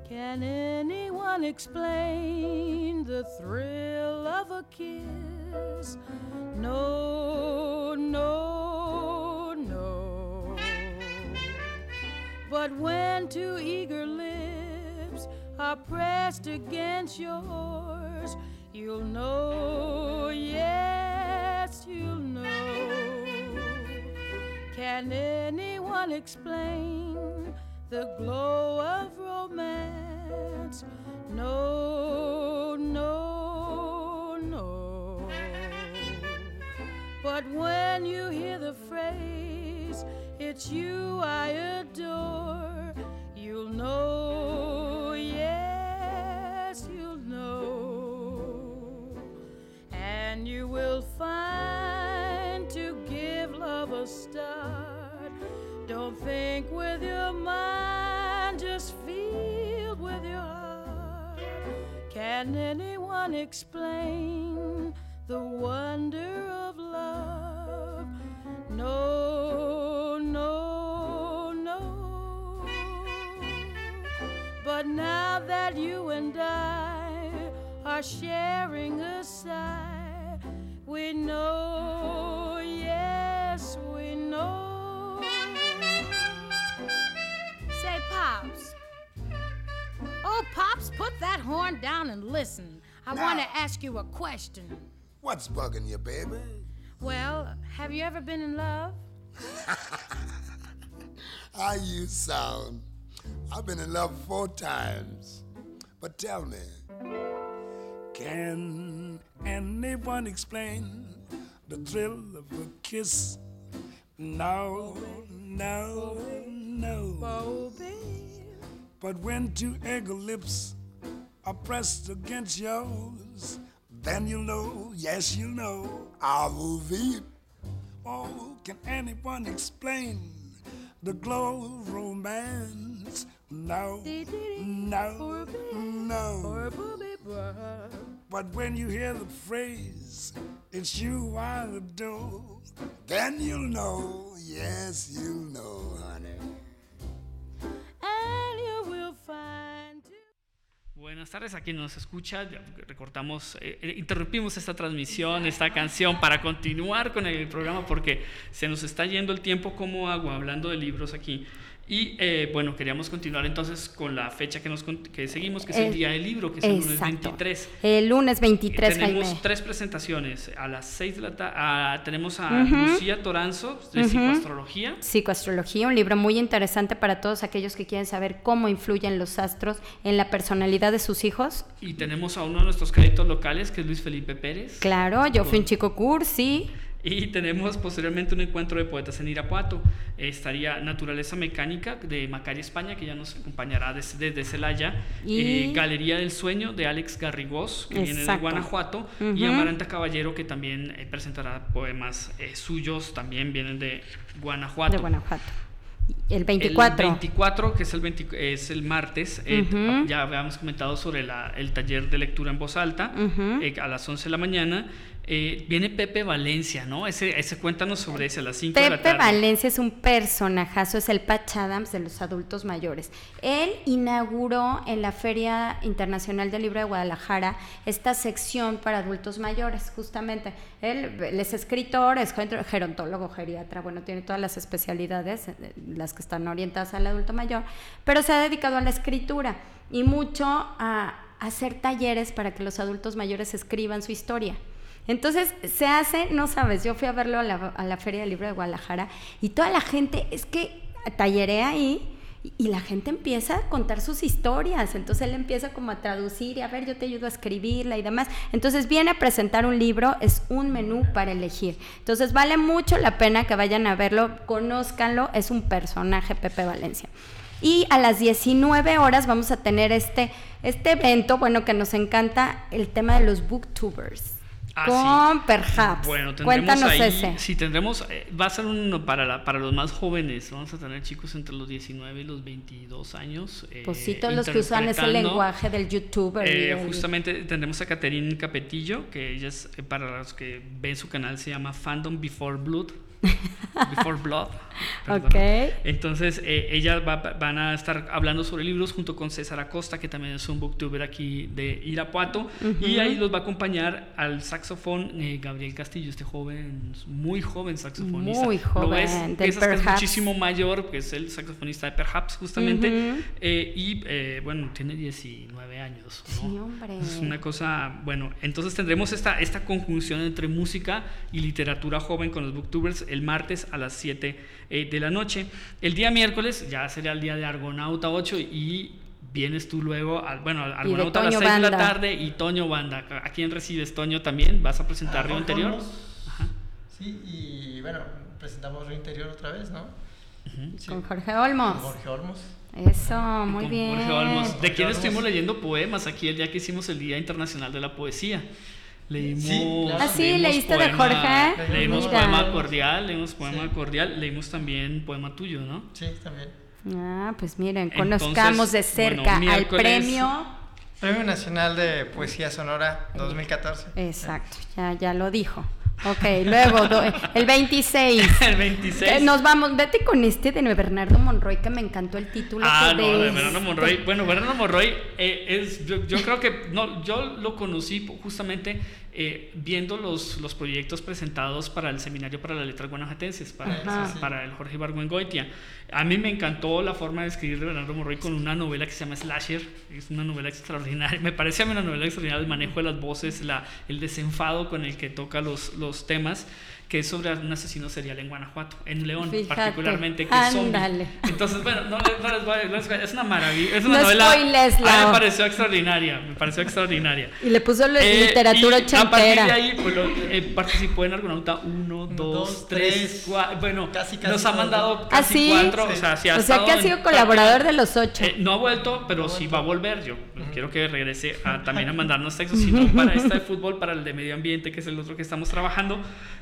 Can anyone explain the thrill of a kiss? No, no, no. But when two eager lips are pressed against yours, you'll know, yes, you'll know. Can anyone explain the glow of romance? No, no, no. But when you hear the phrase, it's you I adore, you'll know Can anyone explain the wonder of love? No, no, no. But now that you and I are sharing a sigh, we know, Oh, Pops, put that horn down and listen. I want to ask you a question. What's bugging you, baby? Well, have you ever been in love? *laughs* How you sound. I've been in love four times. But tell me, can anyone explain the thrill of a kiss? No, no, no. Babe. But when two egg lips are pressed against yours, then you'll know, yes, you'll know, I will be. Oh, can anyone explain the glow of romance? No, no, no. But when you hear the phrase, it's you I adore, then you'll know, yes, you'll know, honey. Buenas tardes a quien nos escucha. Recortamos, eh, eh, interrumpimos esta transmisión, esta canción para continuar con el programa porque se nos está yendo el tiempo como agua hablando de libros aquí. Y eh, bueno, queríamos continuar entonces con la fecha que, nos, que seguimos, que es el, Día del Libro, que es el lunes 23. El lunes 23, Tenemos tres presentaciones. A las 6 de la tarde tenemos a Lucía Toranzo, de Psicoastrología. Psicoastrología, un libro muy interesante para todos aquellos que quieren saber cómo influyen los astros en la personalidad de sus hijos. Y tenemos a uno de nuestros créditos locales, que es Luis Felipe Pérez. Claro, yo fui un chico cursi. Y tenemos posteriormente un encuentro de poetas en Irapuato. estaría Naturaleza Mecánica de Macari España, que ya nos acompañará desde, Celaya. Y... Eh, Galería del Sueño de Alex Garrigós, que viene de Guanajuato. Y Amaranta Caballero, que también eh, presentará poemas eh, suyos, también vienen de Guanajuato. De Guanajuato. El 24. El 24, que es el, es el martes, ya habíamos comentado sobre la, el taller de lectura en voz alta a las 11 de la mañana. Eh, viene Pepe Valencia, ¿no? Ese, ese cuéntanos sobre ese a las 5 de la tarde. Pepe Valencia es un personajazo, es el Patch Adams de los adultos mayores. Él inauguró en la Feria Internacional del Libro de Guadalajara esta sección para adultos mayores, justamente. Él, es escritor, es gerontólogo, geriatra, bueno, tiene todas las especialidades, eh, las que están orientadas al adulto mayor, pero se ha dedicado a la escritura y mucho a hacer talleres para que los adultos mayores escriban su historia. Entonces se hace, no sabes, yo fui a verlo a la, Feria del Libro de Guadalajara y toda la gente, es que talleré ahí y la gente empieza a contar sus historias, entonces él empieza como a traducir y a ver, yo te ayudo a escribirla y demás. Entonces viene a presentar un libro, es un menú para elegir. Entonces vale mucho la pena que vayan a verlo, conózcanlo, es un personaje Pepe Valencia. Y a las 19 horas vamos a tener este, este evento, bueno, que nos encanta el tema de los booktubers. Ah, con Perhaps. Bueno, tendremos ahí, ese. Sí, tendremos, eh, va a ser uno para, para los más jóvenes, vamos a tener chicos entre los 19 y los 22 años. Eh, pues sí, todos los que usan ese lenguaje del youtuber. Eh, justamente tendremos a Caterine Capetillo, que ella es, para los que ven su canal, se llama Fandom Before Blood. *laughs* Before Blood. Ok. Entonces, eh, ellas van a estar hablando sobre libros junto con César Acosta, que también es un booktuber aquí de Irapuato. Y ahí los va a acompañar al saxofón eh, Gabriel Castillo, este joven, muy joven saxofonista. Muy joven. Lo es, es muchísimo mayor, que es el saxofonista de Perhaps, justamente. Eh, y bueno, tiene 19 años. Sí, hombre. Es una cosa, bueno, entonces tendremos esta, esta conjunción entre música y literatura joven con los booktubers el martes a las 7 eh, de la noche. El día miércoles ya sería el día de Argonauta 8 y vienes tú luego, al, bueno, Argonauta a las 6 de la tarde y Toño Banda. ¿A quién recibes, Toño, también? ¿Vas a presentar Río Interior? Sí, y bueno, presentamos Río Interior otra vez, ¿no? Con Jorge Olmos. Con Jorge Olmos. Eso, muy bien. Jorge Olmos. ¿De quién estuvimos leyendo poemas aquí el día que hicimos el Día Internacional de la Poesía? Leímos. Sí, Ah, sí, leíste de Jorge. Leímos poema cordial, leímos poema cordial, leímos también poema tuyo, ¿no? Sí, también. Ah, pues miren, conozcamos de cerca al premio. Premio Nacional de Poesía Sonora 2014. Exacto, ya, ya lo dijo. Ok, luego el 26. *laughs* el 26. Eh, nos vamos, vete con este de Bernardo Monroy que me encantó el título. Ah, no, de Bernardo Monroy. Bueno, Bernardo Monroy eh, es, yo, yo, creo que, no, yo lo conocí justamente eh, viendo los, los proyectos presentados para el Seminario para las Letras Guanajuatenses, para, para el Jorge Ibargüengoitia. A mí me encantó la forma de escribir de Bernardo Morroy con una novela que se llama Slasher, es una novela extraordinaria, me parece a mí una novela extraordinaria, el manejo de las voces, la, el desenfado con el que toca los, los temas que es sobre un asesino serial en Guanajuato, en León particularmente, que es Entonces, bueno, no, les voy a, es una maravilla, es una novela, a mí me pareció extraordinaria, me pareció extraordinaria. Y le puso eh, literatura ochentera. A partir de ahí, pues, eh, participó en Argonauta 1, 2, 3, 4, bueno, casi, casi nos ha mandado casi 4, ¿Ah, o sea, o sea que ha sido colaborador de los 8. Eh, no ha vuelto, pero sí va a volver, yo quiero que regrese a, también a *laughs* mandarnos textos, sino *laughs* para esta de fútbol, para el de medio ambiente, que es el otro que estamos trabajando.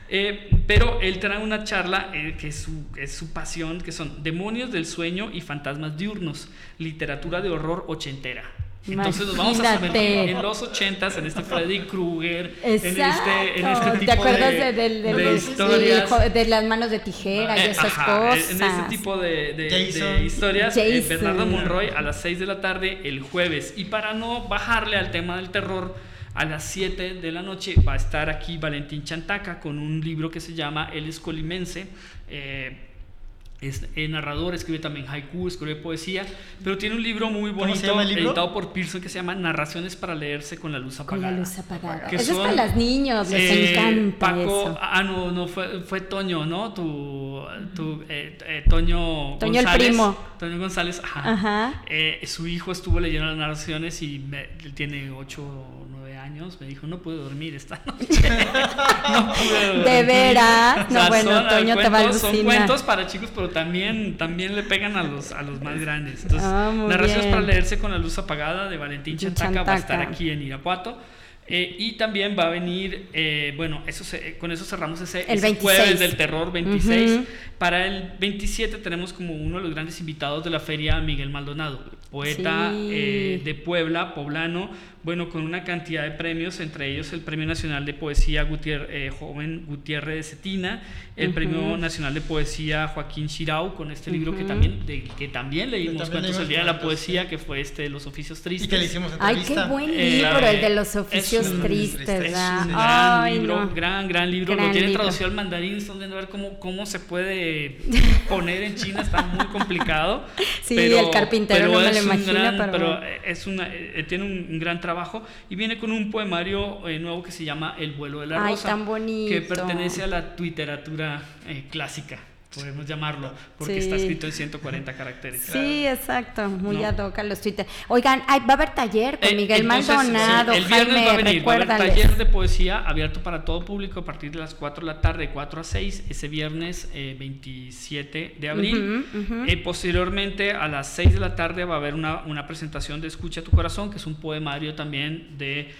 Eh, pero él trae una charla eh, que es su, es su, pasión, que son demonios del sueño y fantasmas diurnos, literatura de horror ochentera. Entonces nos vamos a sumergir en los ochentas, en este Freddy Krueger, en este, en este tipo ¿Te acuerdas de, de, historias? de las manos de tijera y eh, esas cosas. En este tipo de, historias, Bernardo Monroy a las 6 de la tarde el jueves. Y para no bajarle al tema del terror, a las 7 de la noche va a estar aquí Valentín Chantaca con un libro que se llama El Escolimense. Eh, es narrador, escribe también haiku, escribe poesía, pero tiene un libro muy bonito editado por Pearson que se llama Narraciones para leerse con la luz apagada. Con la luz apagada. eso es para los niños, les eh, encanta Paco, ah no, no fue, fue Toño, ¿no? Tu, tu eh, eh, Toño, Toño el primo. Toño González, ajá. su hijo estuvo leyendo las narraciones y él tiene 8 o 9 años, me dijo, no puedo dormir esta noche. *laughs* no pude dormir. De veras, no, bueno, Toño te va a Son cuentos para chicos, pero también, también le pegan a los, a los más grandes. Entonces, ah, Narraciones para leerse con la luz apagada de Valentín Chantaca, va a estar aquí en Irapuato. Eh, y también va a venir, eh, bueno, eso con eso cerramos ese, jueves del terror 26. Para el 27 tenemos como uno de los grandes invitados de la feria Miguel Maldonado, poeta eh, de Puebla, poblano, bueno, con una cantidad de premios, entre ellos el Premio Nacional de Poesía Gutier, Joven Gutiérrez de Cetina, el Premio Nacional de Poesía Joaquín Chirau, con este libro que también, de, que también leímos cuentos el Día de la Poesía, que fue este de los oficios tristes. Y que le hicimos Ay, qué buen libro, el de los oficios tristes, Es un gran libro, gran, gran libro. Lo tiene traducido al mandarín, están viendo a ver cómo, cómo se puede *laughs* poner en China, está muy complicado. Sí, el carpintero no me lo imagino, pero... es una, eh, tiene un, gran trabajo y viene con un poemario eh, nuevo que se llama El vuelo de la rosa. Ay, tan bonito. Que pertenece a la eh, clásica podemos llamarlo, porque está escrito en 140 caracteres. Sí, exacto, muy ad hoc a los Twitter. Oigan, va a haber taller con eh, Miguel Maldonado, el viernes va a venir, taller de poesía abierto para todo público a partir de las 4 de la tarde, 4 a 6, ese viernes 27 eh, de abril. Eh, posteriormente, a las 6 de la tarde va a haber una, una presentación de Escucha tu corazón, que es un poemario también de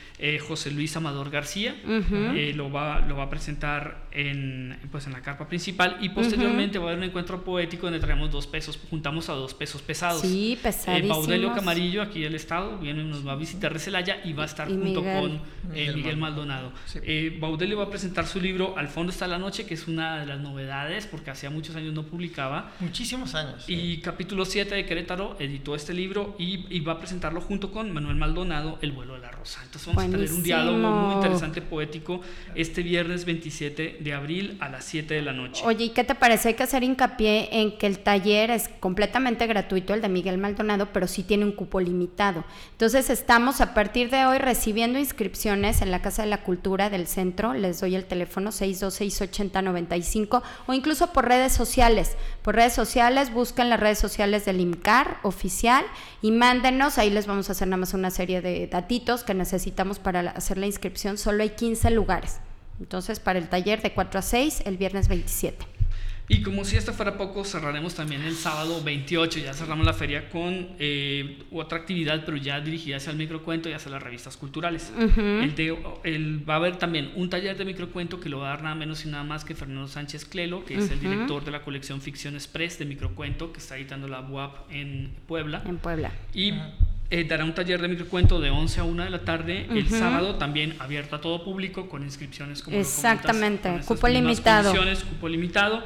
José Luis Amador García. lo, va, lo va a presentar en, pues, en la carpa principal y posteriormente va a haber un encuentro poético donde traemos dos pesos, juntamos a dos pesos pesados. Sí, pesadísimos. Eh, Baudelio Camarillo, aquí del Estado, viene, nos va a visitar de Celaya y va a estar junto con eh, Miguel, Maldonado. Eh, Baudelio va a presentar su libro Al fondo está la noche, que es una de las novedades, porque hacía muchos años no publicaba. Muchísimos años. Y capítulo 7 de Querétaro editó este libro y, y, va a presentarlo junto con Manuel Maldonado, El vuelo de la rosa. Entonces vamos a tener un diálogo muy interesante, poético, este viernes 27 de abril a las 7 de la noche. Oye, ¿y qué te parece? Hay que hacer hincapié en que el taller es completamente gratuito, el de Miguel Maldonado, pero sí tiene un cupo limitado. Entonces estamos a partir de hoy recibiendo inscripciones en la Casa de la Cultura del centro, les doy el teléfono 6268095 o incluso por redes sociales. Por redes sociales, busquen las redes sociales del IMCAR oficial y mándenos, ahí les vamos a hacer nada más una serie de datitos que necesitamos para hacer la inscripción, solo hay 15 lugares. Entonces, para el taller de 4 a 6, el viernes 27. Y como si esto fuera poco, cerraremos también el sábado 28, ya cerramos la feria con eh, otra actividad, pero ya dirigida hacia el microcuento y hacia las revistas culturales. el va a haber también un taller de microcuento que lo va a dar nada menos y nada más que Fernando Sánchez Clelo, que es el director de la colección Ficción Express de microcuento, que está editando la UAP en Puebla. En Puebla. Y eh, dará un taller de microcuento de 11 a 1 de la tarde. El sábado también abierto a todo público con inscripciones como Exactamente, cupo limitado. Cupo limitado.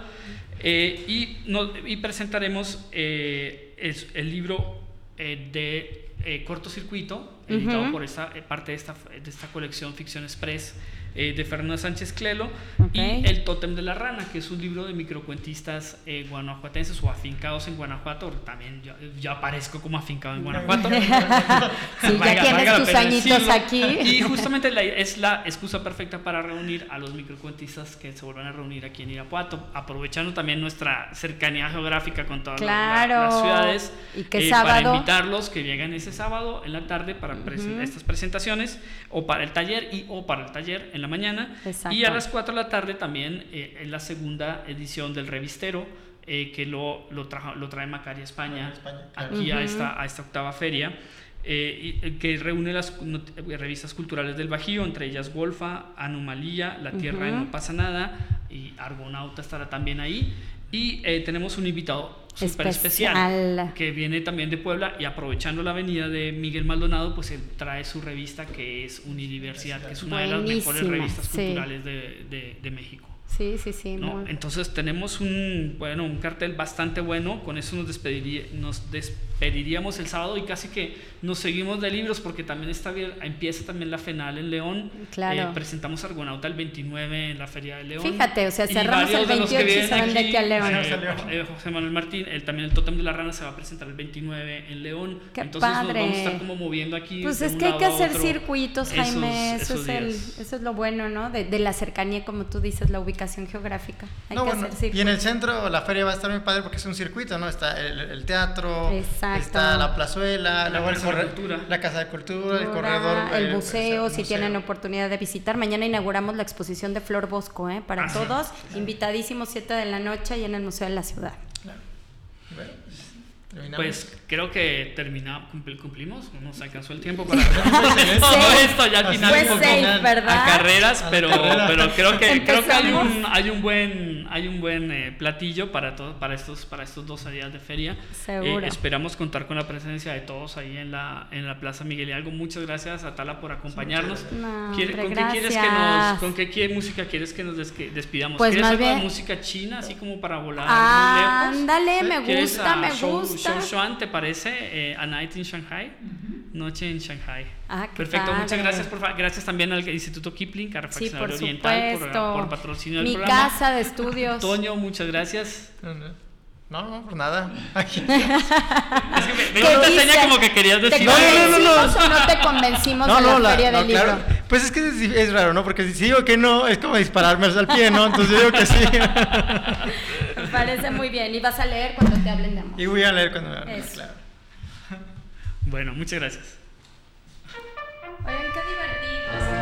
Eh, y, y, presentaremos eh, el libro de cortocircuito, editado por esta, parte de esta, de esta colección Ficción Express eh, de Fernando Sánchez Clelo y El Tótem de la Rana, que es un libro de microcuentistas eh, guanajuatenses o afincados en Guanajuato. También yo, yo aparezco como afincado en Guanajuato. *laughs* sí, ya tienes tus añitos aquí. Y justamente es la excusa perfecta para reunir a los microcuentistas que se vuelvan a reunir aquí en Irapuato, aprovechando también nuestra cercanía geográfica con todas las, ciudades. Y que eh, sábado. Para invitarlos que lleguen ese sábado en la tarde para estas presentaciones o para el taller y o para el taller en la mañana. Y a las 4 de la tarde también eh, en la segunda edición del revistero, eh, que lo, lo, lo, trae Macaria España, aquí a, esta, a esta octava feria. Eh, que reúne las revistas culturales del Bajío, entre ellas Golfa, Anomalía, La Tierra No pasa nada y Argonauta estará también ahí. Y tenemos un invitado súper especial. que viene también de Puebla y aprovechando la avenida de Miguel Maldonado, pues él trae su revista que es Unidiversidad, que es una de las mejores revistas culturales de, de México. Sí, sí, sí. ¿no? Entonces tenemos un, bueno, un cartel bastante bueno, con eso nos, despediría, nos despediríamos el sábado y casi que nos seguimos de libros porque también está bien, empieza también la FENAL en León. Claro. Eh, presentamos Argonauta el 29 en la Feria de León. Fíjate, o sea, cerramos el 28 y se van de aquí a León. Eh, eh, José Manuel Martín, el, también el Totem de la Rana se va a presentar el 29 en León. Qué Entonces padre. nos vamos a estar como moviendo aquí. Pues es que hay que hacer circuitos, Jaime, eso, es el, eso es lo bueno, ¿no? De, de la cercanía, como tú dices, la ubicación geográfica y en el centro la feria va a estar muy padre porque es un circuito, ¿no? Está el, teatro, está la plazuela, la, casa, de cultura. la casa de cultura, el corredor. El, museo, si tienen oportunidad de visitar. Mañana inauguramos la exposición de Flor Bosco, ¿eh? Para todos, invitadísimos 7 de la noche y en el Museo de la Ciudad. Claro. Pues creo que terminamos, cumplimos, nos alcanzó el tiempo *laughs* para todo esto ya al final un poco a carreras, pero, pero creo que creo que hay un, hay un buen hay un buen eh, platillo para todos para estos para estos dos días de feria. Seguro. Eh, esperamos contar con la presencia de todos ahí en la en la Plaza Miguel Hidalgo. Muchas gracias a Tala por acompañarnos. No, ¿Con qué quieres que nos con qué música quieres que nos despidamos? Pues ¿Quieres algo de música china así como para volar ah, muy lejos? Ándale, me gusta, me gusta. ¿Te parece? Eh, a Night in Shanghai. Noche en Shanghai. Ah, Perfecto, muchas gracias. Por, gracias también al Instituto Kipling, a Refaccionario Oriental, por, por, patrocinio del Mi casa de estudios. *laughs* Toño, muchas gracias. No, no, por nada. *laughs* es que me, me te enseña como que querías decir. ¿Te convencimos no, no, no, o no te convencimos no, no, la feria del libro? Claro. Pues es que es, es, raro, ¿no? Porque si digo que no, es como dispararme al pie, ¿no? Entonces yo digo que sí. *laughs* parece muy bien. Y vas a leer cuando te hablen de amor. Y voy a leer cuando me hablen, claro. Bueno, muchas gracias. Oigan, qué divertido.